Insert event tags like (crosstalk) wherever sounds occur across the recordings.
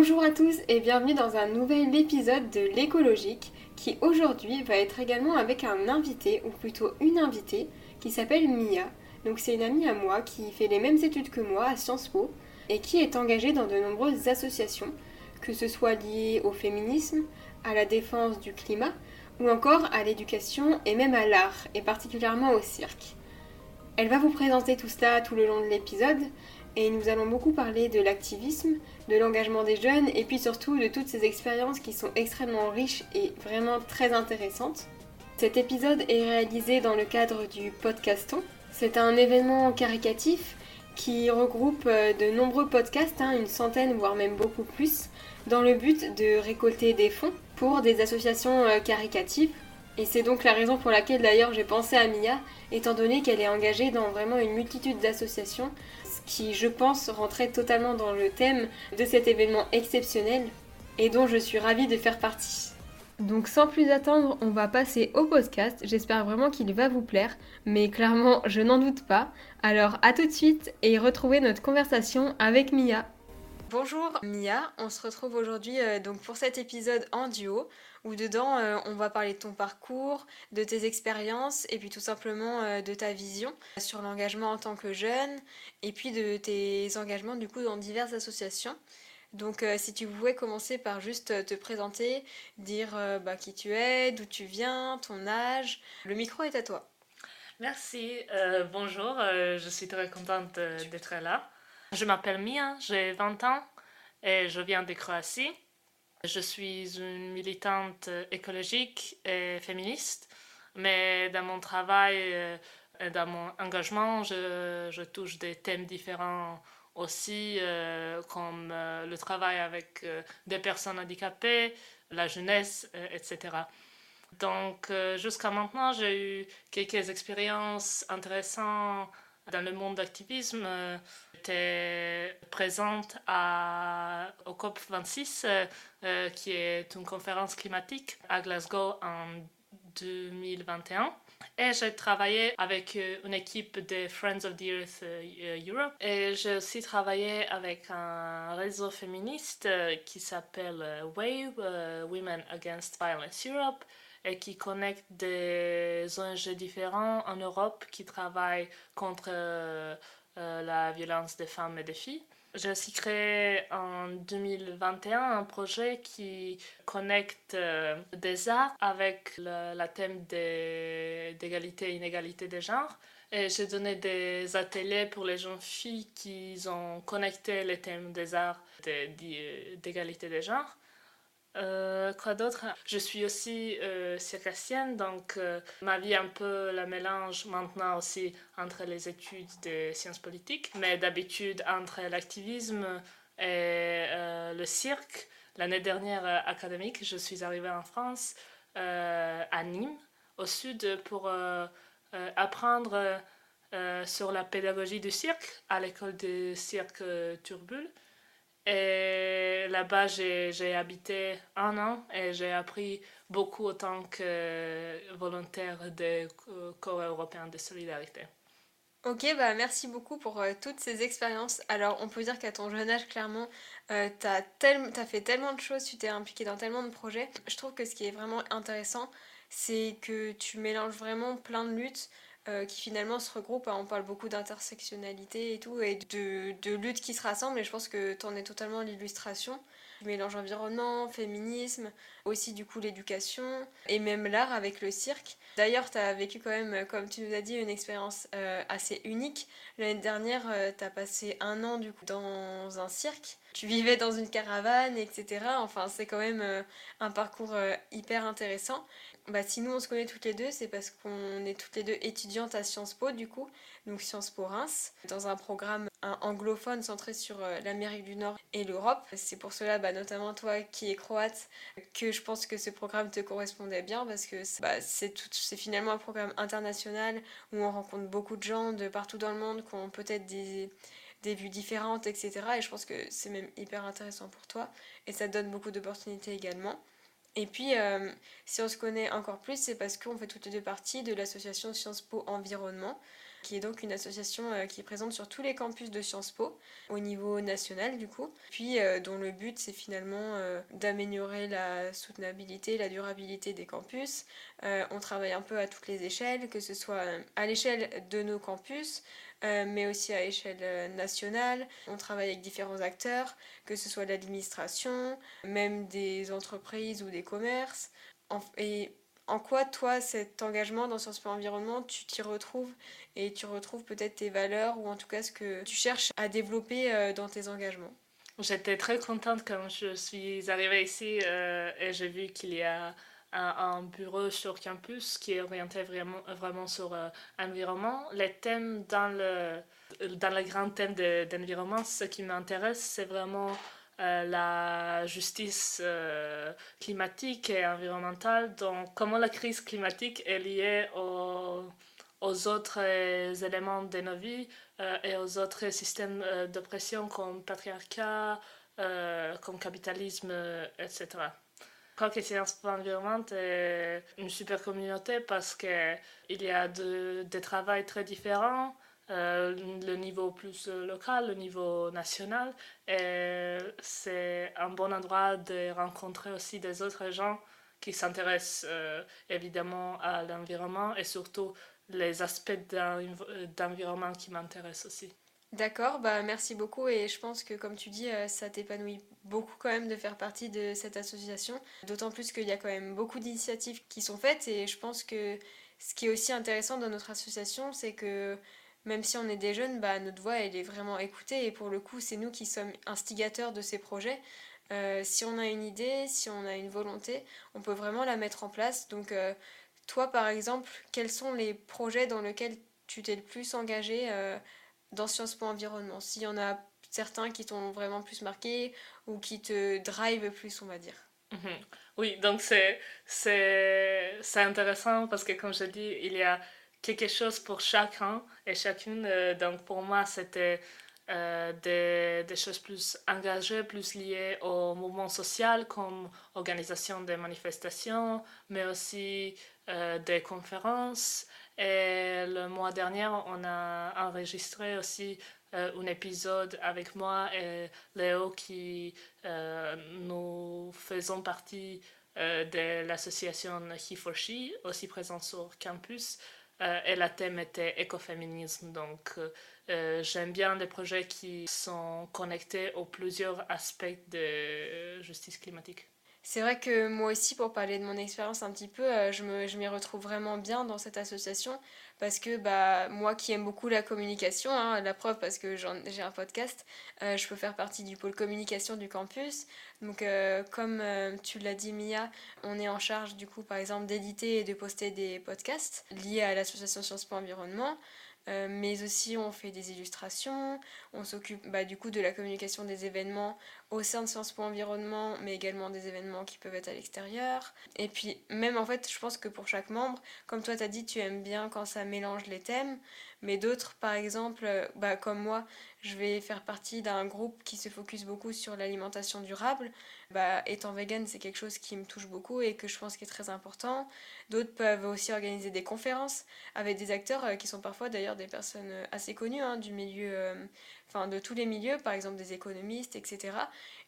Bonjour à tous et bienvenue dans un nouvel épisode de l'écologique qui aujourd'hui va être également avec un invité ou plutôt une invitée qui s'appelle Mia. Donc c'est une amie à moi qui fait les mêmes études que moi à Sciences Po et qui est engagée dans de nombreuses associations, que ce soit liées au féminisme, à la défense du climat ou encore à l'éducation et même à l'art et particulièrement au cirque. Elle va vous présenter tout cela tout le long de l'épisode et nous allons beaucoup parler de l'activisme, de l'engagement des jeunes et puis surtout de toutes ces expériences qui sont extrêmement riches et vraiment très intéressantes. Cet épisode est réalisé dans le cadre du podcaston. C'est un événement caricatif qui regroupe euh, de nombreux podcasts, hein, une centaine voire même beaucoup plus, dans le but de récolter des fonds pour des associations euh, caricatives. Et c'est donc la raison pour laquelle d'ailleurs j'ai pensé à Mia, étant donné qu'elle est engagée dans vraiment une multitude d'associations, qui je pense rentrait totalement dans le thème de cet événement exceptionnel et dont je suis ravie de faire partie. Donc sans plus attendre, on va passer au podcast. J'espère vraiment qu'il va vous plaire, mais clairement, je n'en doute pas. Alors à tout de suite et retrouvez notre conversation avec Mia. Bonjour Mia, on se retrouve aujourd'hui euh, donc pour cet épisode en duo où dedans euh, on va parler de ton parcours, de tes expériences et puis tout simplement euh, de ta vision sur l'engagement en tant que jeune et puis de tes engagements du coup dans diverses associations. Donc si tu pouvais commencer par juste te présenter, dire bah, qui tu es, d'où tu viens, ton âge, le micro est à toi. Merci, bonjour, je suis très contente d'être là. Je m'appelle Mia, j'ai 20 ans et je viens de Croatie. Je suis une militante écologique et féministe, mais dans mon travail euh, et dans mon engagement, je, touche des thèmes différents aussi, euh, comme euh, le travail avec des personnes handicapées, la jeunesse, etc. Donc, jusqu'à maintenant, j'ai eu quelques expériences intéressantes dans le monde d'activisme. J'étais présente à, au COP26, euh, euh, qui est une conférence climatique à Glasgow en 2021. Et j'ai travaillé avec euh, une équipe de Friends of the Earth Europe. Et j'ai aussi travaillé avec un réseau féministe qui s'appelle WAVE, Women Against Violence Europe, et qui connecte des ONG différents en Europe qui travaillent contre euh, la violence des femmes et des filles. J'ai aussi créé en 2021 un projet qui connecte euh, des arts avec le la thème d'égalité et inégalité des genres. Et j'ai donné des ateliers pour les jeunes filles qui ont connecté les thèmes des arts d'égalité des genres. Euh, quoi d'autre? Je suis aussi euh, circassienne, donc euh, ma vie un peu la mélange maintenant aussi entre les études de sciences politiques, mais d'habitude entre l'activisme et le cirque. L'année dernière académique, je suis arrivée en France, à Nîmes, au sud, pour apprendre sur la pédagogie du cirque à l'école de cirque Turbule. Et là-bas, j'ai habité un an et j'ai appris beaucoup autant que volontaire des corps européens de solidarité. Ok, bah merci beaucoup pour euh, toutes ces expériences. Alors, on peut dire qu'à ton jeune âge, clairement, euh, tu as, fait tellement de choses, tu t'es impliqué dans tellement de projets. Je trouve que ce qui est vraiment intéressant, c'est que tu mélanges vraiment plein de luttes. Euh, qui finalement se regroupent. On parle beaucoup d'intersectionnalité et tout, et de, de luttes qui se rassemblent, et je pense que tu en es totalement l'illustration. Mélange environnement, féminisme, aussi du coup l'éducation, et même l'art avec le cirque. D'ailleurs, tu as vécu quand même, comme tu nous as dit, une expérience euh, assez unique. L'année dernière, euh, tu as passé un an du coup dans un cirque. Tu vivais dans une caravane, etc. Enfin, c'est quand même un parcours hyper intéressant. Bah, si nous on se connaît toutes les deux, c'est parce qu'on est toutes les deux étudiantes à Sciences Po, du coup, donc Sciences Po Reims, dans un programme anglophone centré sur euh, l'Amérique du Nord et l'Europe. C'est pour cela, bah, notamment toi qui es croate, que je pense que ce programme te correspondait bien parce que bah, c'est finalement un programme international où on rencontre beaucoup de gens de partout dans le monde qui ont peut-être des des vues différentes, etc. Et je pense que c'est même hyper intéressant pour toi et ça donne beaucoup d'opportunités également. Et puis, euh, si on se connaît encore plus, c'est parce qu'on fait toutes les deux parties de l'association Sciences Po Environnement. Qui est donc une association euh, qui est présente sur tous les campus de Sciences Po, au niveau national du coup, puis euh, dont le but c'est finalement euh, d'améliorer la soutenabilité, la durabilité des campus. on travaille un peu à toutes les échelles, que ce soit à l'échelle de nos campus, mais aussi à échelle nationale. On travaille avec différents acteurs, que ce soit l'administration, même des entreprises ou des commerces. En quoi, toi, cet engagement dans Sciences Po Environnement, tu t'y retrouves et tu retrouves peut-être tes valeurs ou en tout cas ce que tu cherches à développer euh, dans tes engagements? J'étais très contente quand je suis arrivée ici euh, et j'ai vu qu'il y a un, bureau sur campus qui est orienté vraiment, vraiment sur l'environnement. Euh, Les thèmes dans le, dans le grand thème d'environnement, ce qui m'intéresse, c'est vraiment euh, la justice euh, climatique et environnementale, donc comment la crise climatique est liée aux, autres éléments de nos vies euh, et aux autres systèmes d'oppression comme patriarcat, comme capitalisme, etc. Crois que Sciences pour l'environnement est une super communauté parce qu'il y a de, des travaux très différents euh, le niveau plus euh, local, le niveau national. Et c'est un bon endroit de rencontrer aussi des autres gens qui s'intéressent euh, évidemment à l'environnement et surtout les aspects d'environnement qui m'intéressent aussi. D'accord, bah merci beaucoup et je pense que comme tu dis, ça t'épanouit beaucoup quand même de faire partie de cette association, d'autant plus qu'il y a quand même beaucoup d'initiatives qui sont faites et je pense que ce qui est aussi intéressant dans notre association, c'est que même si on est des jeunes, bah, notre voix elle est vraiment écoutée et pour le coup c'est nous qui sommes instigateurs de ces projets. Euh, si on a une idée, si on a une volonté, on peut vraiment la mettre en place. Donc euh, toi par exemple, quels sont les projets dans lesquels tu t'es le plus engagé euh, dans Sciences Po Environnement? S'il y en a certains qui t'ont vraiment plus marqué ou qui te drive plus, on va dire. Mhm. Oui, donc c'est, intéressant parce que comme je dis, il y a quelque chose pour chacun et chacune. Euh, donc pour moi, c'était euh, des, des, choses plus engagées, plus liées au mouvement social, comme organisation des manifestations, mais aussi euh, des conférences. Et le mois dernier, on a enregistré aussi un épisode avec moi et Léo qui nous faisons partie de l'association He4She, aussi présente sur campus. Euh, et la thème était écoféminisme. Donc, euh, euh, j'aime bien les projets qui sont connectés aux plusieurs aspects de justice climatique. C'est vrai que moi aussi, pour parler de mon expérience un petit peu, je m'y retrouve vraiment bien dans cette association parce que bah, moi qui aime beaucoup la communication, hein, la preuve parce que j'ai un podcast, je peux faire partie du pôle communication du campus. Donc comme tu l'as dit Mia, on est en charge du coup par exemple d'éditer et de poster des podcasts liés à l'association Sciences Po Environnement. Euh, mais aussi on fait des illustrations, on s'occupe bah, du coup de la communication des événements au sein de Sciences Po Environnement, mais également des événements qui peuvent être à l'extérieur. Et puis même en fait, je pense que pour chaque membre, comme toi t'as dit, tu aimes bien quand ça mélange les thèmes, mais d'autres, par exemple, euh, bah, comme moi, je vais faire partie d'un groupe qui se focus beaucoup sur l'alimentation durable. Bah, étant vegan, c'est quelque chose qui me touche beaucoup et que je pense qui est très important. D'autres peuvent aussi organiser des conférences avec des acteurs euh, qui sont parfois d'ailleurs des personnes euh, assez connues hein, du milieu, de tous les milieux, par exemple des économistes, etc.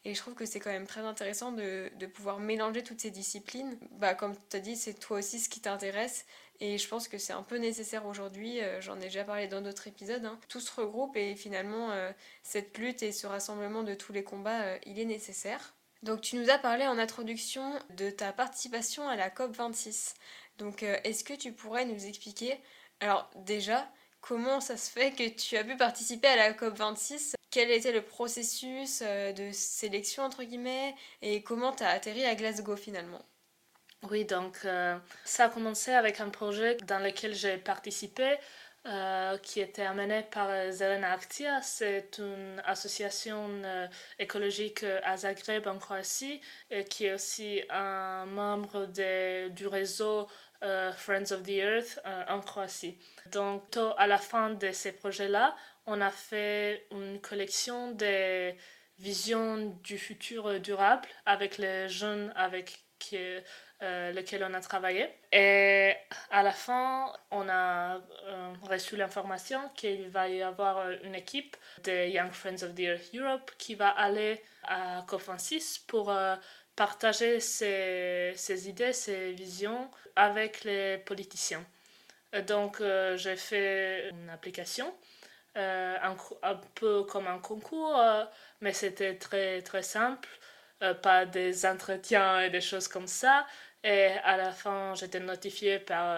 Et je trouve que c'est quand même très intéressant de, de, pouvoir mélanger toutes ces disciplines. Bah, comme tu as dit, c'est toi aussi ce qui t'intéresse. Et je pense que c'est un peu nécessaire aujourd'hui, j'en ai déjà parlé dans d'autres épisodes, hein. tout se regroupe et finalement cette lutte et ce rassemblement de tous les combats, il est nécessaire. Donc tu nous as parlé en introduction de ta participation à la COP26. Donc euh, est-ce que tu pourrais nous expliquer, alors déjà, comment ça se fait que tu as pu participer à la COP26 Quel était le processus euh, de sélection entre guillemets et comment tu as atterri à Glasgow finalement? Oui, donc euh, ça a commencé avec un projet dans lequel j'ai participé euh, qui était amené par Zelena Actia. C'est une association écologique à Zagreb en Croatie et qui est aussi un membre du réseau Friends of the Earth en Croatie. Donc à la fin de ces projets-là, on a fait une collection des visions du futur durable avec les jeunes avec qui lequel on a travaillé. Et à la fin, on a reçu l'information qu'il va y avoir une équipe de Young Friends of the Earth Europe qui va aller à COP26 pour partager ses, idées, ses visions avec les politiciens. Donc, j'ai fait une application euh, un, peu comme un concours, euh, mais c'était très, très simple, euh, pas des entretiens et des choses comme ça. Et à la fin, j'étais notifiée par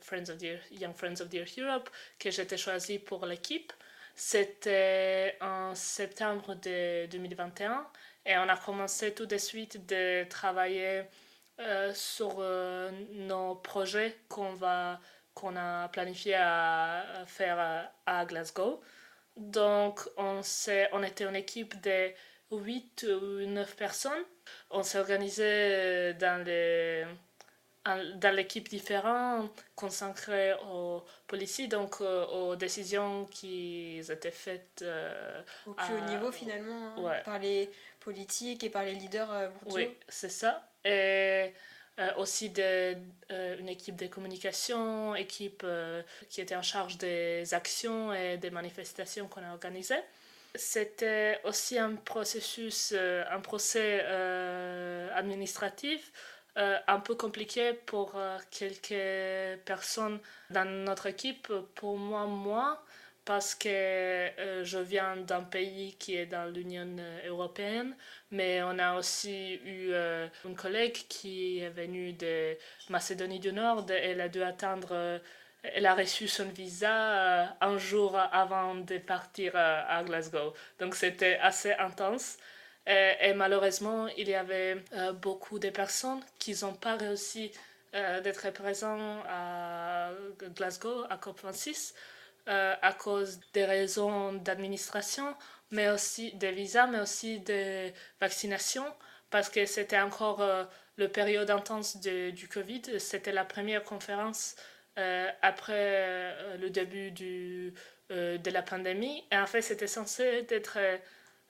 Friends of Young Friends of the Europe que j'étais choisie pour l'équipe. C'était en septembre de 2021 et on a commencé tout de suite de travailler sur nos projets qu'on va qu'on a planifié à faire à Glasgow. Donc, on, on était une équipe de 8 ou 9 personnes. On s'est organisé dans les dans l'équipe différente consacrée aux policiers, donc euh, aux décisions qui étaient faites euh, au plus haut niveau finalement, hein, par les politiques et par les leaders euh, Oui, c'est ça. Et euh, aussi de, euh, une équipe de communication, équipe euh, qui était en charge des actions et des manifestations qu'on a organisées. C'était aussi un processus, un procès administratif un peu compliqué pour quelques personnes dans notre équipe. Pour moi, moi, parce que euh, je viens d'un pays qui est dans l'Union européenne, mais on a aussi eu euh, une collègue qui est venue de Macédonie du Nord et elle a dû attendre, euh, elle a reçu son visa un jour avant de partir à Glasgow. Donc c'était assez intense. Et, malheureusement, il y avait beaucoup de personnes qui n'ont pas réussi d'être présents à Glasgow, à COP26 euh, à cause des raisons d'administration, mais aussi des visas, mais aussi des vaccinations, parce que c'était encore euh, le période intense du Covid. C'était la première conférence euh, après le début de la pandémie. Et en fait, c'était censé être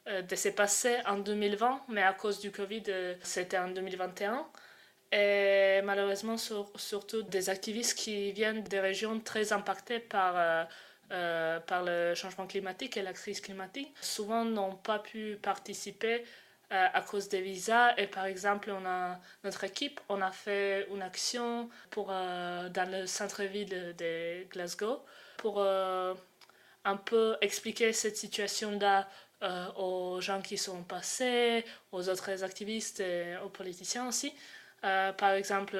de se passer en 2020, mais à cause du Covid, c'était en 2021. Et malheureusement, surtout des activistes qui viennent des régions très impactées par euh, par le changement climatique et la crise climatique, souvent n'ont pas pu participer euh, à cause des visas. Et par exemple, on a, notre équipe, on a fait une action pour, euh, dans le centre-ville de Glasgow pour un peu expliquer cette situation-là aux gens qui sont passés, aux autres activistes et aux politiciens aussi. par exemple,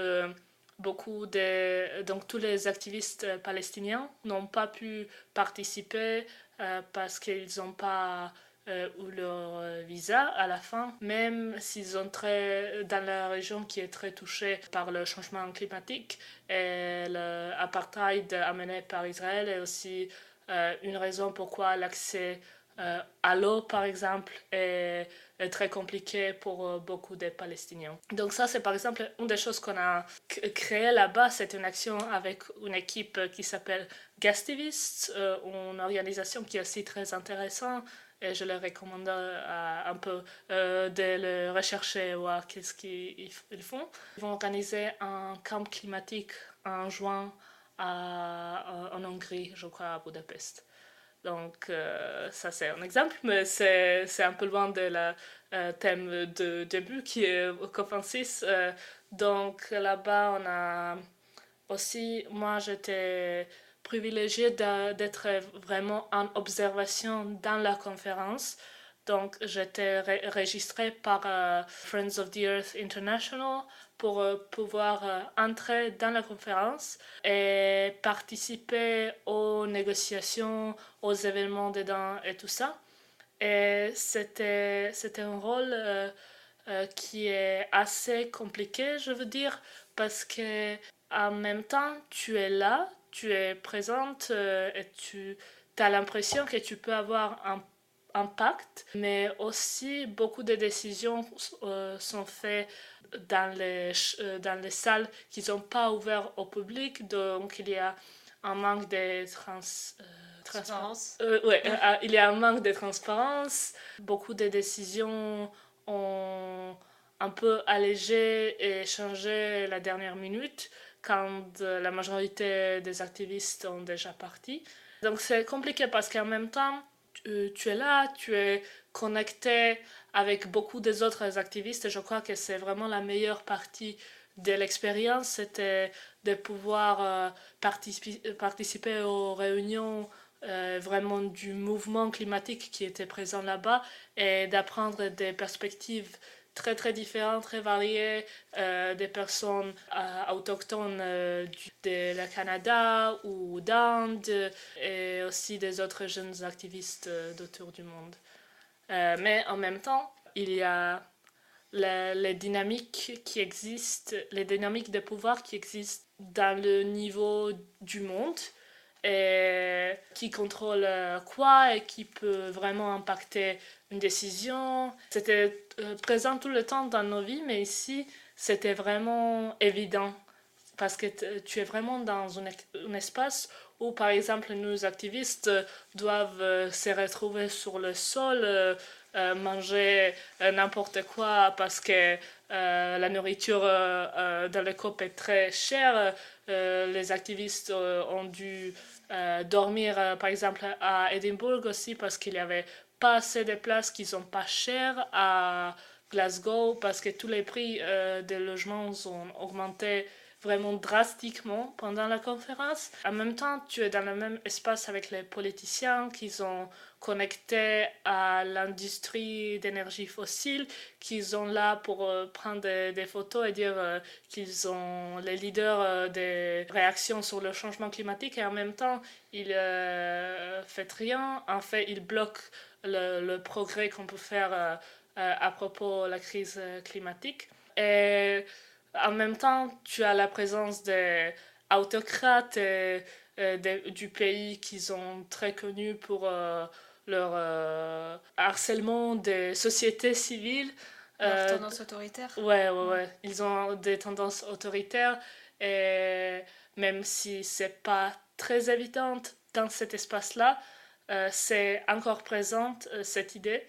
beaucoup de donc tous les activistes euh, palestiniens n'ont pas pu participer euh, parce qu'ils n'ont pas euh, eu leur visa à la fin, même s'ils sont très dans la région qui est très touchée par le changement climatique et l'apartheid amené par Israël est aussi une raison pourquoi l'accès euh, à l'eau, par exemple, est, très compliqué pour euh, beaucoup de Palestiniens. Donc ça, c'est par exemple une des choses qu'on a créé là-bas. C'est une action avec une équipe qui s'appelle Gastivists, euh, une organisation qui est aussi très intéressante et je leur recommande un peu de le rechercher, voir qu'est-ce qu'ils font. Ils vont organiser un camp climatique en juin en Hongrie, je crois, à Budapest. Donc, euh, ça, c'est un exemple, mais c'est un peu loin de la euh, thème de début qui est COP26. Euh, donc, là-bas, on a aussi, moi, j'étais privilégiée d'être vraiment en observation dans la conférence. Donc, j'étais enregistrée par Friends of the Earth International pour euh, pouvoir euh, entrer dans la conférence et participer aux négociations, aux événements dedans et tout ça. Et c'était, un rôle euh, qui est assez compliqué, je veux dire, parce que en même temps, tu es là, tu es présente et tu as l'impression que tu peux avoir un impact, mais aussi beaucoup de décisions sont faites dans les, euh, dans les salles qui ne sont pas ouvertes au public, donc il y a un manque de trans, euh, transparence. Euh, ouais, il y a un manque de transparence. Beaucoup de décisions ont un peu allégé et changé la dernière minute quand la majorité des activistes ont déjà parti. Donc c'est compliqué parce qu'en même temps, tu, es là, tu es connecté avec beaucoup des autres activistes je crois que c'est vraiment la meilleure partie de l'expérience, c'était de pouvoir euh, participer, participer aux réunions euh, vraiment du mouvement climatique qui était présent là-bas et d'apprendre des perspectives très très différentes, très variées, euh, des personnes euh, autochtones du, de la Canada ou d'Inde et aussi des autres jeunes activistes d'autour du monde. mais en même temps, il y a les dynamiques qui existent, les dynamiques de pouvoir qui existent dans le niveau du monde qui contrôle euh, quoi et qui peut vraiment impacter une décision. C'était euh, présent tout le temps dans nos vies, mais ici, c'était vraiment évident parce que tu es vraiment dans un, espace où, par exemple, nos activistes doivent euh, se retrouver sur le sol, manger n'importe quoi parce que la nourriture dans le COP est très chère. les activistes ont dû euh, dormir, euh, par exemple, à Edinburgh aussi, parce qu'il n'y avait pas assez de places qui sont pas chères à Glasgow, parce que tous les prix euh, des logements ont augmenté vraiment drastiquement pendant la conférence. En même temps, tu es dans le même espace avec les politiciens qui sont connectés à l'industrie d'énergie fossile, qui sont là pour euh, prendre des, photos et dire euh, qu'ils sont les leaders euh, des réactions sur le changement climatique et en même temps, ils ne font rien. En fait, ils bloquent le, le progrès qu'on peut faire à propos de la crise climatique. Et en même temps, tu as la présence des autocrates et, du pays qui sont très connus pour euh, leur euh, harcèlement des sociétés civiles. Leur euh, tendance autoritaire. Ouais, ouais, ouais. Ils ont des tendances autoritaires et même si c'est pas très évident dans cet espace-là, c'est encore présente cette idée.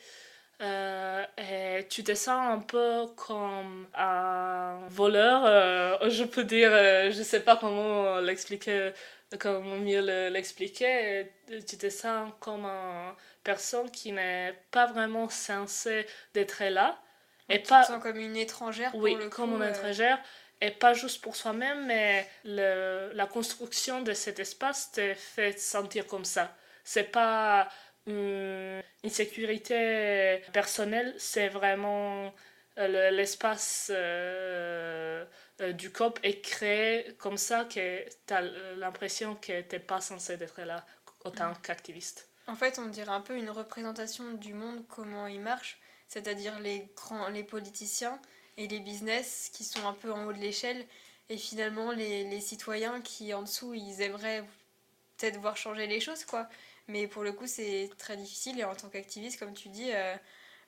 Euh, et tu te sens un peu comme un voleur, euh, je peux dire, euh, je sais pas comment l'expliquer, comment mieux l'expliquer. Tu te sens comme une personne qui n'est pas vraiment censée d'être là. Et tu pas... te sens comme une étrangère Oui, comme une étrangère. Et pas juste pour soi-même, mais le, la construction de cet espace te fait sentir comme ça. C'est pas une sécurité personnelle, c'est vraiment euh, l'espace euh, euh, du COP est créé comme ça que tu as l'impression que tu n'es pas censé être là en tant qu'activiste. En fait, on dirait un peu une représentation du monde, comment il marche, c'est-à-dire les, grands, les politiciens et les business qui sont un peu en haut de l'échelle, et finalement les, les citoyens qui en dessous, ils aimeraient peut-être voir changer les choses, quoi. Mais pour le coup, c'est très difficile. Et en tant qu'activiste, comme tu dis, euh,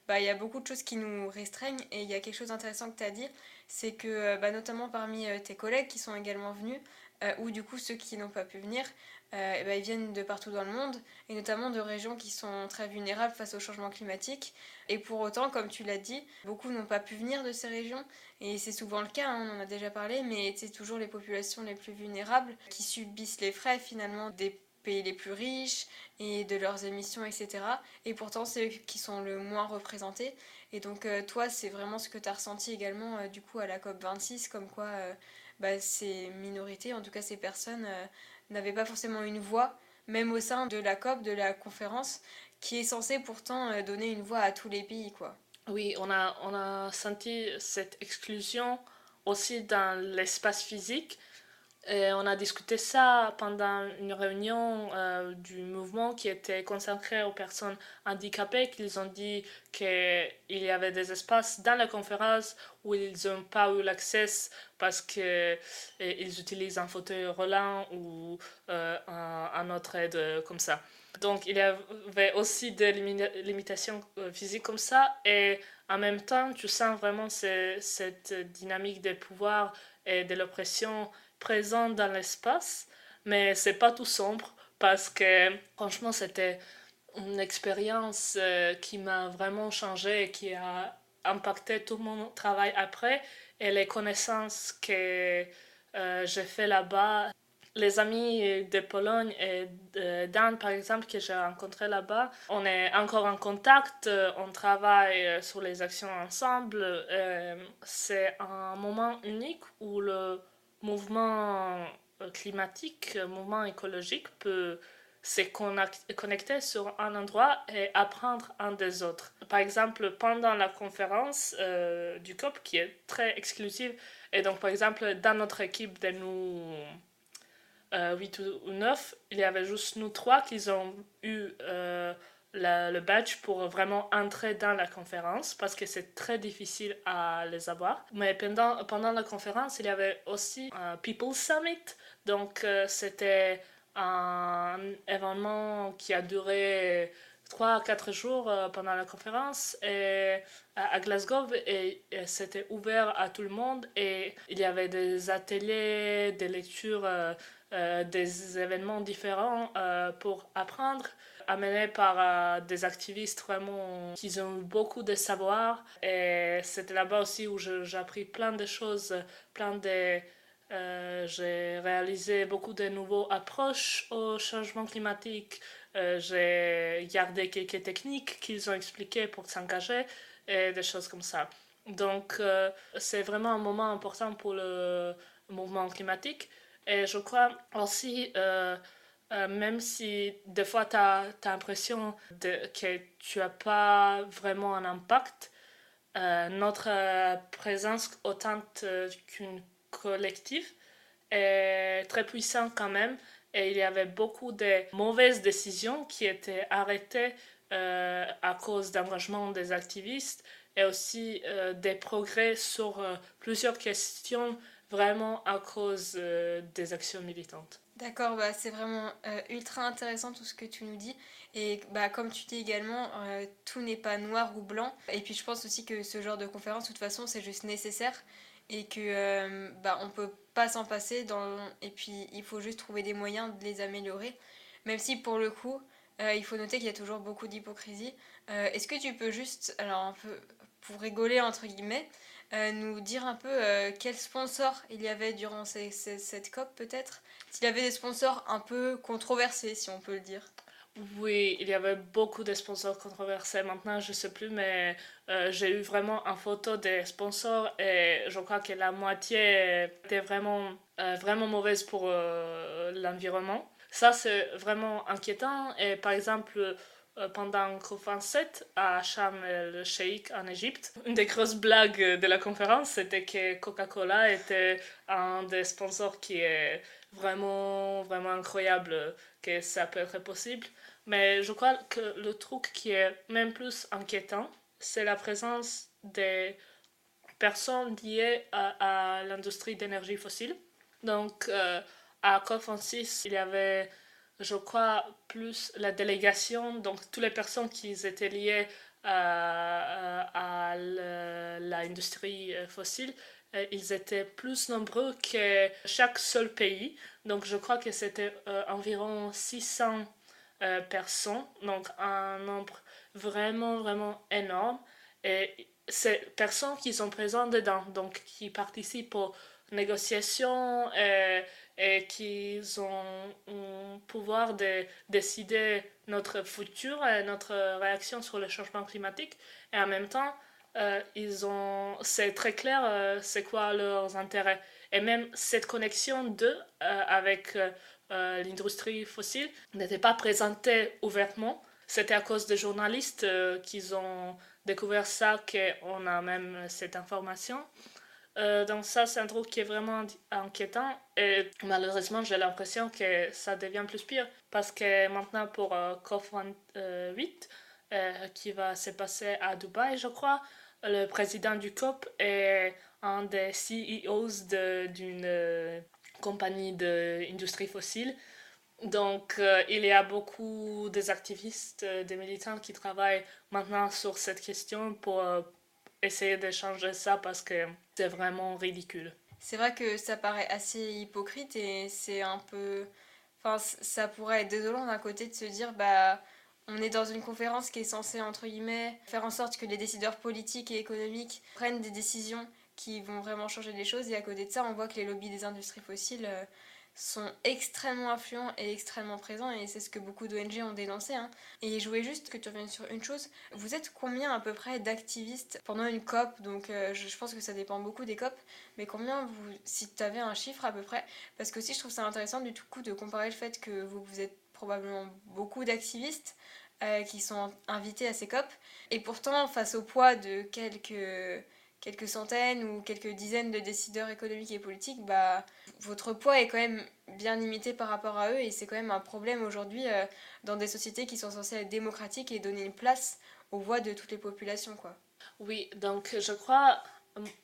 bah, il y a beaucoup de choses qui nous restreignent. Et il y a quelque chose d'intéressant que tu as dit, c'est que euh, bah, notamment parmi euh, tes collègues qui sont également venus, ou du coup ceux qui n'ont pas pu venir, bah, ils viennent de partout dans le monde, et notamment de régions qui sont très vulnérables face au changement climatique. Et pour autant, comme tu l'as dit, beaucoup n'ont pas pu venir de ces régions, et c'est souvent le cas, hein, on en a déjà parlé, mais c'est toujours les populations les plus vulnérables qui subissent les frais finalement des pays les plus riches et de leurs émissions, etc. Et pourtant, c'est eux qui sont le moins représentés. Et donc, euh, toi, c'est vraiment ce que tu as ressenti également euh, du coup à la COP26, comme quoi euh, bah, ces minorités, en tout cas ces personnes, n'avaient pas forcément une voix, même au sein de la COP, de la conférence, qui est censée pourtant donner une voix à tous les pays, quoi. Oui, on a, on a senti cette exclusion aussi dans l'espace physique on a discuté ça pendant une réunion euh, du mouvement qui était consacrée aux personnes handicapées, qu'ils ont dit qu'il y avait des espaces dans la conférence où ils n'ont pas eu l'accès parce qu'ils utilisent un fauteuil roulant ou euh, un, autre aide comme ça. Donc il y avait aussi des limitations euh, physiques comme ça et en même temps tu sens vraiment cette dynamique de pouvoir et de l'oppression présent dans l'espace, mais c'est pas tout sombre parce que franchement c'était une expérience euh, qui m'a vraiment changé et qui a impacté tout mon travail après et les connaissances que euh, j'ai fait là-bas. Les amis de Pologne et d'Inde, par exemple, que j'ai rencontrés là-bas, on est encore en contact, on travaille sur les actions ensemble. C'est un moment unique où le mouvement climatique, mouvement écologique peut se connecter sur un endroit et apprendre un des autres. Par exemple, pendant la conférence euh, du COP, qui est très exclusive, et donc par exemple, dans notre équipe de nous euh, 8 ou 9, il y avait juste nous trois qui ont eu euh, le badge pour vraiment entrer dans la conférence parce que c'est très difficile à les avoir. Mais pendant, pendant la conférence, il y avait aussi un People Summit. Donc, euh, c'était un événement qui a duré 3 4 jours euh, pendant la conférence et, à, Glasgow et, c'était ouvert à tout le monde et il y avait des ateliers, des lectures, euh, des événements différents pour apprendre amené par euh, des activistes vraiment qui ont beaucoup de savoir. Et c'était là-bas aussi où j'ai appris plein de choses, plein de... Euh, j'ai réalisé beaucoup de nouvelles approches au changement climatique. Euh, j'ai gardé quelques techniques qu'ils ont expliquées pour s'engager et des choses comme ça. Donc, c'est vraiment un moment important pour le mouvement climatique. Et je crois aussi euh, même si des fois tu as, l'impression que tu n'as pas vraiment un impact, euh, notre euh, présence autant qu'une collective est très puissante quand même. Et il y avait beaucoup de mauvaises décisions qui étaient arrêtées à cause d'engagement des activistes et aussi des progrès sur plusieurs questions vraiment à cause des actions militantes. D'accord, bah, c'est vraiment euh, ultra intéressant tout ce que tu nous dis. Et bah, comme tu dis également, euh, tout n'est pas noir ou blanc. Et puis je pense aussi que ce genre de conférence, de toute façon, c'est juste nécessaire et que euh, bah, on peut pas s'en passer. Dans... Et puis il faut juste trouver des moyens de les améliorer. Même si pour le coup, il faut noter qu'il y a toujours beaucoup d'hypocrisie. Est-ce que tu peux juste, alors un peu pour rigoler entre guillemets, nous dire un peu quels sponsors il y avait durant cette COP peut-être? S'il y avait des sponsors un peu controversés, si on peut le dire. Oui, il y avait beaucoup de sponsors controversés. Maintenant, je ne sais plus, mais euh, j'ai eu vraiment une photo des sponsors et je crois que la moitié était vraiment, euh, vraiment mauvaise pour euh, l'environnement. Ça, c'est vraiment inquiétant. Et par exemple, pendant COP27 à Sharm el-Sheikh en Égypte. Une des grosses blagues de la conférence, c'était que Coca-Cola était un des sponsors qui est vraiment, vraiment incroyable que ça peut être possible. Mais je crois que le truc qui est même plus inquiétant, c'est la présence des personnes liées à, l'industrie d'énergie fossile. Donc, euh, à COP26, il y avait, je crois, plus la délégation, donc toutes les personnes qui étaient liées à, à l'industrie fossile euh, ils étaient plus nombreux que chaque seul pays. Donc je crois que c'était euh, environ 600 euh, personnes, donc un nombre vraiment, vraiment énorme. Et ces personnes qui sont présentes dedans, donc qui participent aux négociations et, et qui ont le pouvoir de décider notre futur et notre réaction sur le changement climatique. Et en même temps, euh, ils ont, c'est très clair euh, c'est quoi leurs intérêts. Et même cette connexion d'eux euh, avec l'industrie fossile n'était pas présentée ouvertement. C'était à cause des journalistes qui ont découvert ça qu'on a même cette information. Donc ça, c'est un truc qui est vraiment inquiétant. Et malheureusement, j'ai l'impression que ça devient plus pire. Parce que maintenant, pour COP28, qui va se passer à Dubaï, je crois, le président du COP est un des CEOs d'une euh, compagnie d'industrie fossile. Donc, euh, il y a beaucoup d'activistes, euh, des militants qui travaillent maintenant sur cette question pour essayer de changer ça parce que c'est vraiment ridicule. C'est vrai que ça paraît assez hypocrite et c'est un peu. Enfin, ça pourrait être désolant d'un côté de se dire, bah on est dans une conférence qui est censée, entre guillemets, faire en sorte que les décideurs politiques et économiques prennent des décisions qui vont vraiment changer les choses. Et à côté de ça, on voit que les lobbies des industries fossiles euh, sont extrêmement influents et extrêmement présents. Et c'est ce que beaucoup d'ONG ont dénoncé. Hein. Et je voulais juste que tu reviennes sur une chose. Vous êtes combien à peu près d'activistes pendant une COP? Donc euh, je, pense que ça dépend beaucoup des COP. Mais combien, vous, si tu avais un chiffre à peu près? Parce que aussi, je trouve ça intéressant du tout coup de comparer le fait que vous, êtes probablement beaucoup d'activistes euh, qui sont invités à ces COP. Et pourtant, face au poids de quelques, quelques centaines ou quelques dizaines de décideurs économiques et politiques, bah, votre poids est quand même bien limité par rapport à eux et c'est quand même un problème aujourd'hui euh, dans des sociétés qui sont censées être démocratiques et donner une place aux voix de toutes les populations. Quoi. Oui, donc je crois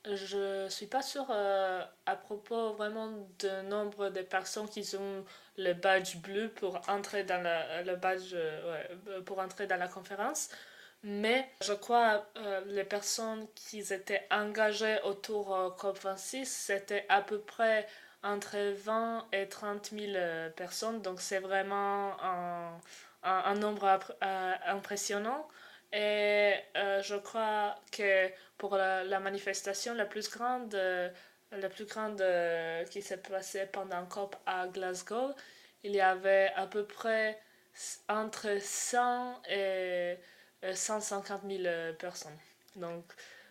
je ne suis pas sûre euh, à propos vraiment du nombre de personnes qui ont le badge bleu pour entrer dans le badge, euh, pour entrer dans la conférence. Mais je crois euh, les personnes qui étaient engagées autour de COP26, c'était à peu près entre 20 et 30 000 personnes. Donc c'est vraiment un, un, nombre impressionnant. Et euh, je crois que pour la, manifestation la plus grande, euh, la plus grande euh, qui s'est passée pendant COP à Glasgow, il y avait à peu près entre 100 et 150 000 personnes. Donc,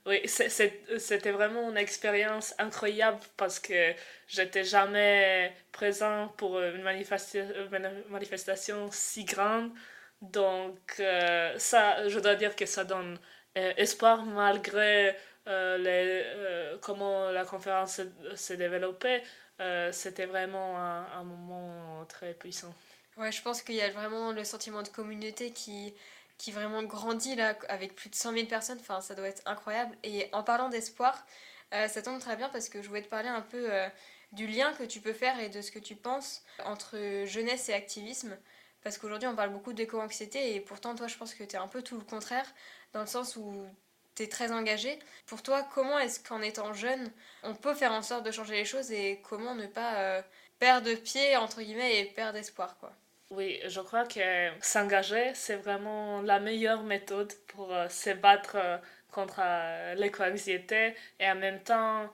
oui, c'était vraiment une expérience incroyable parce que j'étais jamais présent pour une manifestation si grande. Donc, euh, ça, je dois dire que ça donne euh, espoir malgré euh, les, comment la conférence s'est développée. C'était vraiment un, un, moment très puissant. Ouais, je pense qu'il y a vraiment le sentiment de communauté qui, qui vraiment grandit là, avec plus de 100 000 personnes. Enfin, ça doit être incroyable. Et en parlant d'espoir, ça tombe très bien parce que je voulais te parler un peu du lien que tu peux faire et de ce que tu penses entre jeunesse et activisme. Parce qu'aujourd'hui, on parle beaucoup d'éco-anxiété et pourtant, toi, je pense que tu es un peu tout le contraire, dans le sens où tu es très engagé. Pour toi, comment est-ce qu'en étant jeune, on peut faire en sorte de changer les choses et comment ne pas euh, perdre pied, entre guillemets, et perdre espoir, quoi? Oui, je crois que s'engager, c'est vraiment la meilleure méthode pour euh, se battre euh, contre l'éco-anxiété et en même temps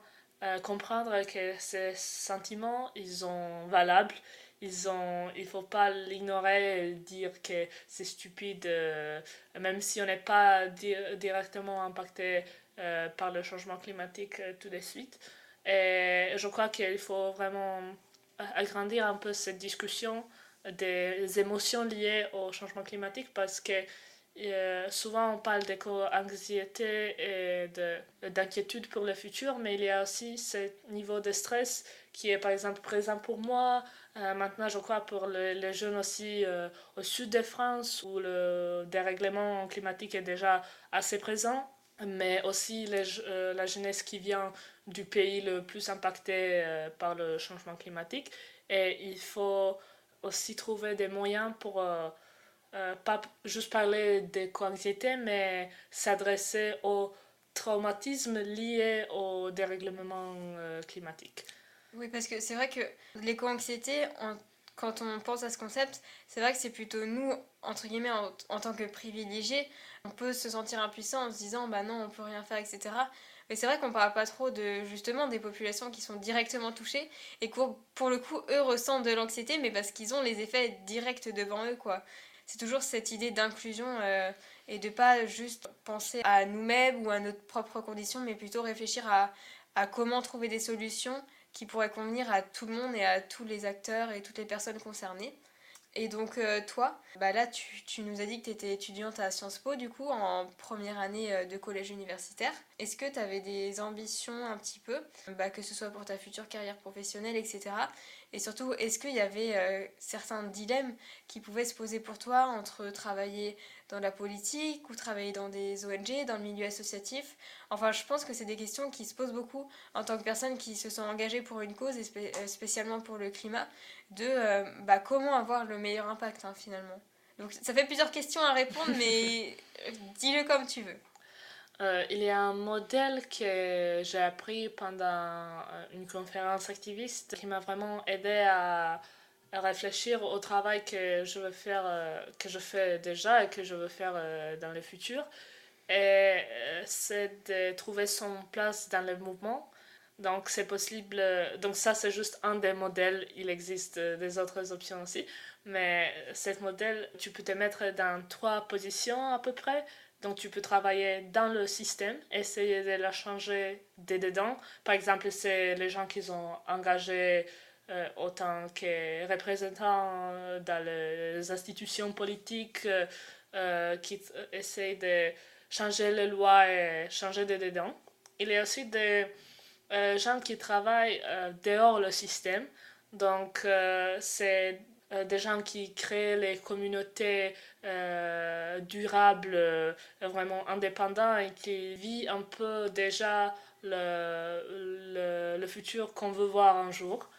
comprendre que ces sentiments, ils sont valables ils ont, il faut pas l'ignorer et dire que c'est stupide, euh, même si on n'est pas directement impacté euh, par le changement climatique euh, tout de suite. Et je crois qu'il faut vraiment agrandir un peu cette discussion des émotions liées au changement climatique parce que souvent on parle d'éco-anxiété et d'inquiétude pour le futur, mais il y a aussi ce niveau de stress qui est par exemple présent pour moi, euh, maintenant, je crois pour les jeunes aussi euh, au sud de France, où le dérèglement climatique est déjà assez présent, mais aussi les, euh, la jeunesse qui vient du pays le plus impacté par le changement climatique. Et il faut aussi trouver des moyens pour pas juste parler d'éco-anxiété, mais s'adresser au traumatisme lié au dérèglement climatique. Oui, parce que c'est vrai que l'éco-anxiété, quand on pense à ce concept, c'est vrai que c'est plutôt nous, entre guillemets, en, tant que privilégiés, on peut se sentir impuissant en se disant, bah non, on peut rien faire, etc. Mais c'est vrai qu'on parle pas trop de justement des populations qui sont directement touchées et qui, pour le coup, eux ressentent de l'anxiété, mais parce qu'ils ont les effets directs devant eux, quoi. C'est toujours cette idée d'inclusion euh, et de pas juste penser à nous-mêmes ou à notre propre condition, mais plutôt réfléchir à, comment trouver des solutions qui pourrait convenir à tout le monde et à tous les acteurs et toutes les personnes concernées. Et donc euh, toi, bah là tu, nous as dit que tu étais étudiante à Sciences Po du coup en première année euh, de collège universitaire. Est-ce que tu avais des ambitions un petit peu, bah, que ce soit pour ta future carrière professionnelle, etc. Et surtout, est-ce qu'il y avait euh, certains dilemmes qui pouvaient se poser pour toi entre travailler dans la politique ou travailler dans des ONG, dans le milieu associatif Enfin, je pense que c'est des questions qui se posent beaucoup en tant que personne qui se sont engagées pour une cause, et euh, spécialement pour le climat, de euh, bah, comment avoir le meilleur impact hein, finalement. Donc ça fait plusieurs questions à répondre, mais (laughs) dis-le comme tu veux. Euh, il y a un modèle que j'ai appris pendant une conférence activiste qui m'a vraiment aidé à réfléchir au travail que je veux faire, que je fais déjà et que je veux faire dans le futur. Et c'est de trouver son place dans le mouvement. Donc c'est possible, donc ça c'est juste un des modèles, il existe des autres options aussi, mais ce modèle, tu peux te mettre dans trois positions à peu près. Donc tu peux travailler dans le système, essayer de la changer de dedans. Par exemple, c'est les gens qui ont engagé euh, autant que représentants dans les institutions politiques euh, euh, qui essayent de changer les lois et changer de dedans. Il y a aussi des gens qui travaillent dehors le système. Donc c'est euh, des gens qui créent les communautés euh, durables, euh, vraiment indépendants et qui vivent un peu déjà le, le, futur qu'on veut voir un jour.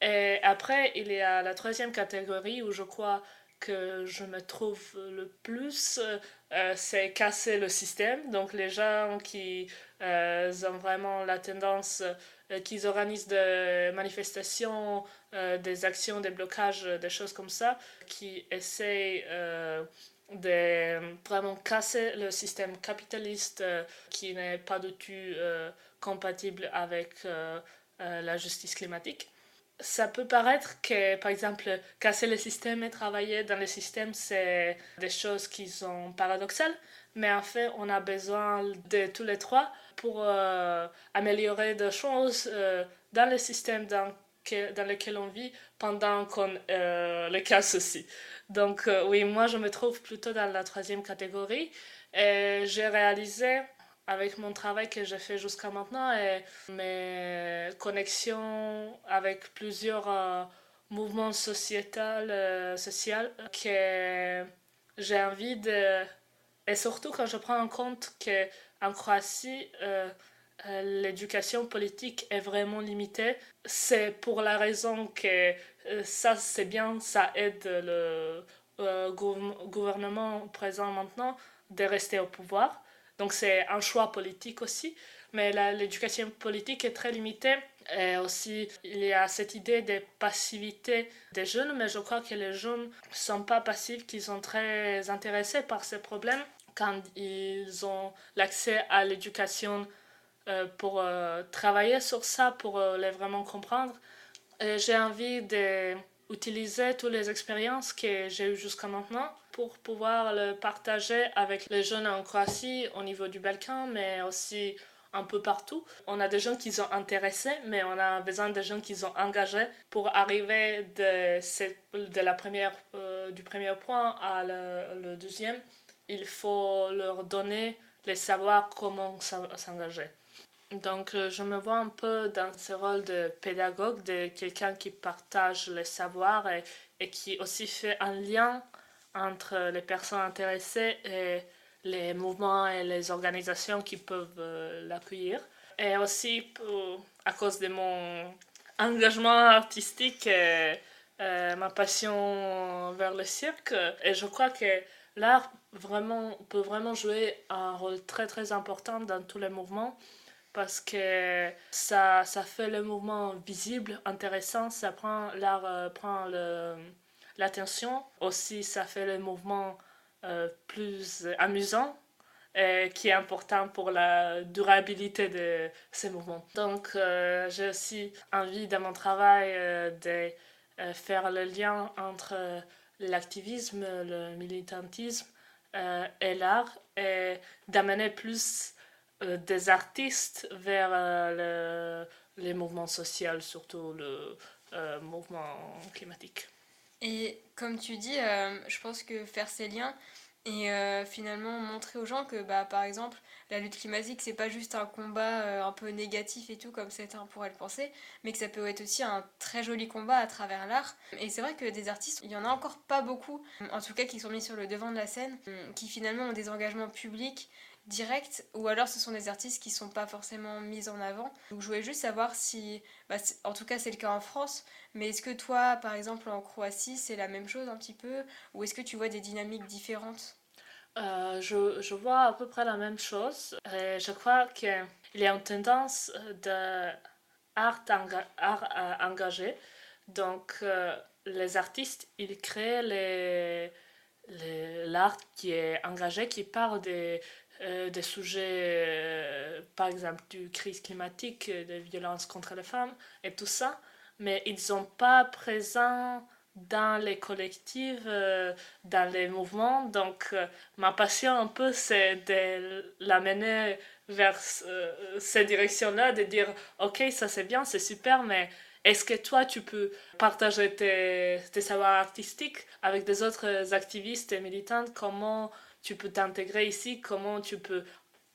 Et après, il y a la troisième catégorie où je crois que je me trouve le plus, c'est casser le système. Donc les gens qui ont vraiment la tendance euh, qu'ils organisent des manifestations, euh, des actions, des blocages, euh, des choses comme ça, qui essayent de vraiment casser le système capitaliste qui n'est pas du tout compatible avec la justice climatique. Ça peut paraître que, par exemple, casser le système et travailler dans le système, c'est des choses qui sont paradoxales, mais en fait, on a besoin de tous les trois pour euh, améliorer des choses euh, dans le système dans, dans lequel on vit pendant qu'on euh, le casse aussi. Donc oui, moi je me trouve plutôt dans la troisième catégorie et j'ai réalisé avec mon travail que j'ai fait jusqu'à maintenant et mes connexions avec plusieurs mouvements sociétals, sociaux que j'ai envie de... Et surtout quand je prends en compte que en Croatie, euh, euh, l'éducation politique est vraiment limitée. C'est pour la raison que euh, ça, c'est bien, ça aide le gouvernement présent maintenant de rester au pouvoir. Donc c'est un choix politique aussi. Mais l'éducation politique est très limitée. Et aussi, il y a cette idée de passivité des jeunes, mais je crois que les jeunes ne sont pas passifs, qu'ils sont très intéressés par ces problèmes quand ils ont l'accès à l'éducation euh, pour euh, travailler sur ça, pour euh, les vraiment comprendre. J'ai envie d'utiliser toutes les expériences que j'ai eues jusqu'à maintenant pour pouvoir le partager avec les jeunes en Croatie au niveau du Balkan, mais aussi un peu partout. On a des gens qui sont intéressés, mais on a besoin de gens qui sont engagés pour arriver de, la première, du premier point à le deuxième il faut leur donner les savoirs comment s'engager. Donc, euh, je me vois un peu dans ce rôle de pédagogue, de quelqu'un qui partage les savoirs et, qui aussi fait un lien entre les personnes intéressées et les mouvements et les organisations qui peuvent euh, l'accueillir. Et aussi, à cause de mon engagement artistique et ma passion vers le cirque, et je crois que l'art vraiment, peut vraiment jouer un rôle très très important dans tous les mouvements parce que ça, ça fait le mouvement visible, intéressant, ça prend l'art euh, prend l'attention. Aussi, ça fait le mouvement euh, plus amusant et qui est important pour la durabilité de ces mouvements. Donc, euh, j'ai aussi envie dans mon travail de faire le lien entre l'activisme, le militantisme euh, et l'art et d'amener plus euh, des artistes vers euh, le, les mouvements sociaux, surtout le mouvement climatique. Et comme tu dis, je pense que faire ces liens, et finalement montrer aux gens que bah, par exemple la lutte climatique c'est pas juste un combat un peu négatif et tout comme certains pourraient le penser mais que ça peut être aussi un très joli combat à travers l'art et c'est vrai que des artistes il y en a encore pas beaucoup en tout cas qui sont mis sur le devant de la scène qui finalement ont des engagements publics directs ou alors ce sont des artistes qui sont pas forcément mis en avant donc je voulais juste savoir si bah, en tout cas c'est le cas en France mais est-ce que toi par exemple en Croatie c'est la même chose un petit peu ou est-ce que tu vois des dynamiques différentes? Euh, je, je, vois à peu près la même chose. Je crois qu'il y a une tendance art euh, engagé Donc, les artistes, ils créent les, l'art qui est engagé, qui parle des, des sujets, par exemple, du crise climatique, des violences contre les femmes et tout ça, mais ils ne sont pas présents dans les collectifs, euh, dans les mouvements. Donc, euh, ma passion un peu, c'est de l'amener vers euh, cette direction-là, de dire, OK, ça c'est bien, c'est super, mais est-ce que toi, tu peux partager tes, savoirs artistiques avec des autres activistes et militants Comment tu peux t'intégrer ici Comment tu peux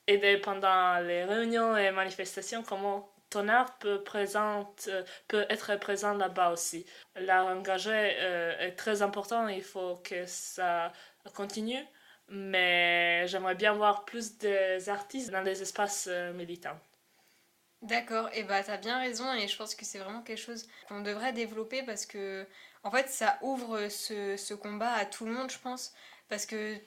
aider pendant les réunions et manifestations Comment ton art peut, présente, euh, peut être présent là-bas aussi. L'art engagé euh, est très important, il faut que ça continue, mais j'aimerais bien voir plus d'artistes dans les espaces euh, militants. D'accord, et bah t'as bien raison et je pense que c'est vraiment quelque chose qu'on devrait développer parce que en fait ça ouvre ce, ce combat à tout le monde je pense parce que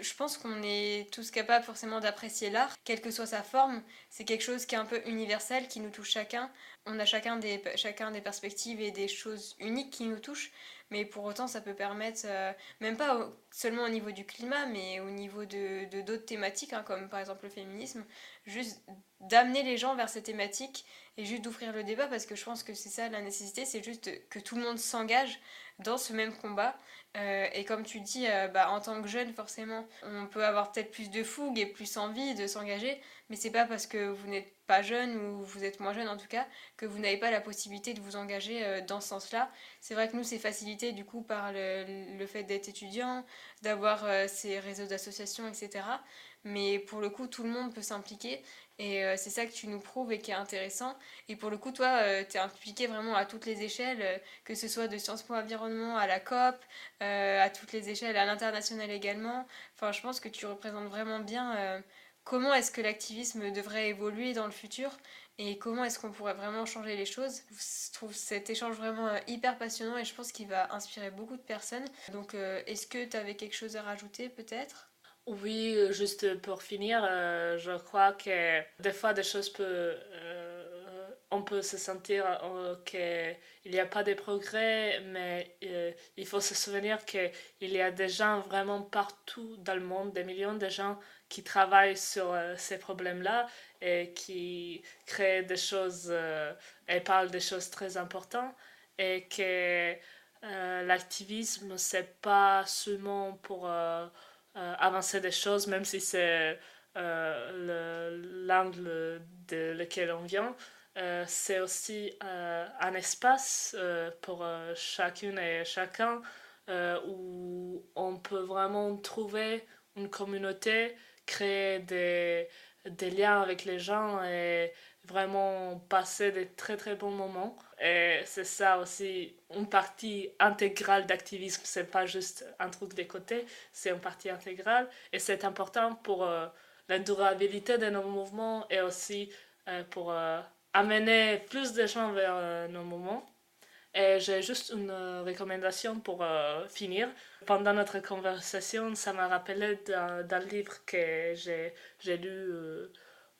je pense qu'on est tous capables forcément d'apprécier l'art, quelle que soit sa forme. C'est quelque chose qui est un peu universel, qui nous touche chacun. On a chacun des, chacun des perspectives et des choses uniques qui nous touchent. Mais pour autant, ça peut permettre, euh, même pas seulement au niveau du climat, mais au niveau de d'autres thématiques, hein, comme par exemple le féminisme, juste d'amener les gens vers ces thématiques et juste d'ouvrir le débat, parce que je pense que c'est ça la nécessité, c'est juste que tout le monde s'engage dans ce même combat. Euh, et comme tu dis, euh, bah, en tant que jeune, forcément, on peut avoir peut-être plus de fougue et plus envie de s'engager, mais c'est pas parce que vous n'êtes pas jeune ou vous êtes moins jeune en tout cas que vous n'avez pas la possibilité de vous engager euh, dans ce sens-là. C'est vrai que nous, c'est facilité du coup par le, le fait d'être étudiant, d'avoir ces réseaux d'associations, etc. Mais pour le coup, tout le monde peut s'impliquer et euh, c'est ça que tu nous prouves et qui est intéressant. Et pour le coup, toi, euh, tu es impliqué vraiment à toutes les échelles, euh, que ce soit de Sciences Po Environnement à la COP, à toutes les échelles, à l'international également. Enfin, je pense que tu représentes vraiment bien comment est-ce que l'activisme devrait évoluer dans le futur et comment est-ce qu'on pourrait vraiment changer les choses. Je trouve cet échange vraiment hyper passionnant et je pense qu'il va inspirer beaucoup de personnes. Donc, est-ce que tu avais quelque chose à rajouter peut-être? Oui, juste pour finir, euh, je crois que des fois des choses peuvent, euh, on peut se sentir euh, qu'il n'y a pas de progrès, mais il faut se souvenir qu'il y a des gens vraiment partout dans le monde, des millions de gens qui travaillent sur ces problèmes-là et qui créent des choses et parlent des choses très importantes et que l'activisme, c'est pas seulement pour euh, avancer des choses, même si c'est euh, l'angle de lequel on vient. Euh, c'est aussi un espace pour chacune et chacun où on peut vraiment trouver une communauté, créer des, des liens avec les gens et vraiment passer des très très bons moments. Et c'est ça aussi une partie intégrale d'activisme. C'est pas juste un truc de côté, c'est une partie intégrale. Et c'est important pour euh, la durabilité de nos mouvements et aussi euh, pour euh, amener plus de gens vers nos mouvements. Et j'ai juste une recommandation pour finir. Pendant notre conversation, ça m'a rappelé d'un livre que j'ai lu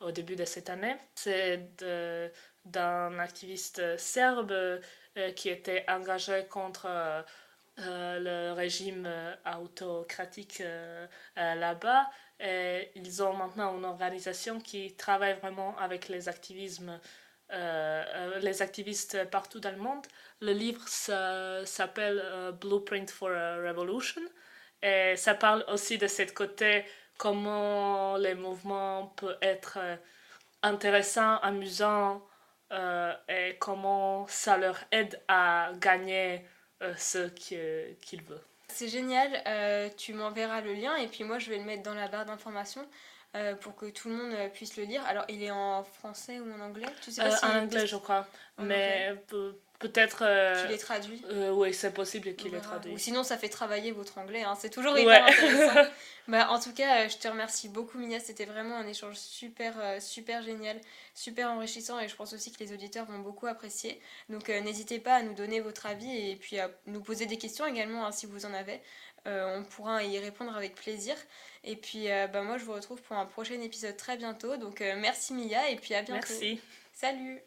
au début de cette année. C'est d'un activiste serbe euh, qui était engagé contre euh, le régime autocratique euh, là-bas. Ils ont maintenant une organisation qui travaille vraiment avec les activistes partout dans le monde. Le livre s'appelle Blueprint for a Revolution et ça parle aussi de ce côté comment les mouvements peuvent être euh, intéressants, amusants euh, et comment ça leur aide à gagner euh, ce qu'ils veulent. C'est génial, tu m'enverras le lien et puis moi je vais le mettre dans la barre d'informations. pour que tout le monde puisse le lire. Alors, il est en français ou en anglais? Tu sais pas En anglais, je crois. mais Peut-être. Euh, tu les traduis euh, Oui, c'est possible qu'il les traduise. Ou sinon, ça fait travailler votre anglais. Hein. C'est toujours hyper intéressant. (laughs) bah, en tout cas, euh, je te remercie beaucoup, Mia. C'était vraiment un échange super, super génial, super enrichissant. Et je pense aussi que les auditeurs vont beaucoup apprécier. Donc, n'hésitez pas à nous donner votre avis et puis à nous poser des questions également hein, si vous en avez. on pourra y répondre avec plaisir. Et puis, bah, moi, je vous retrouve pour un prochain épisode très bientôt. Donc, merci, Mia. Et puis, à bientôt. Merci. Salut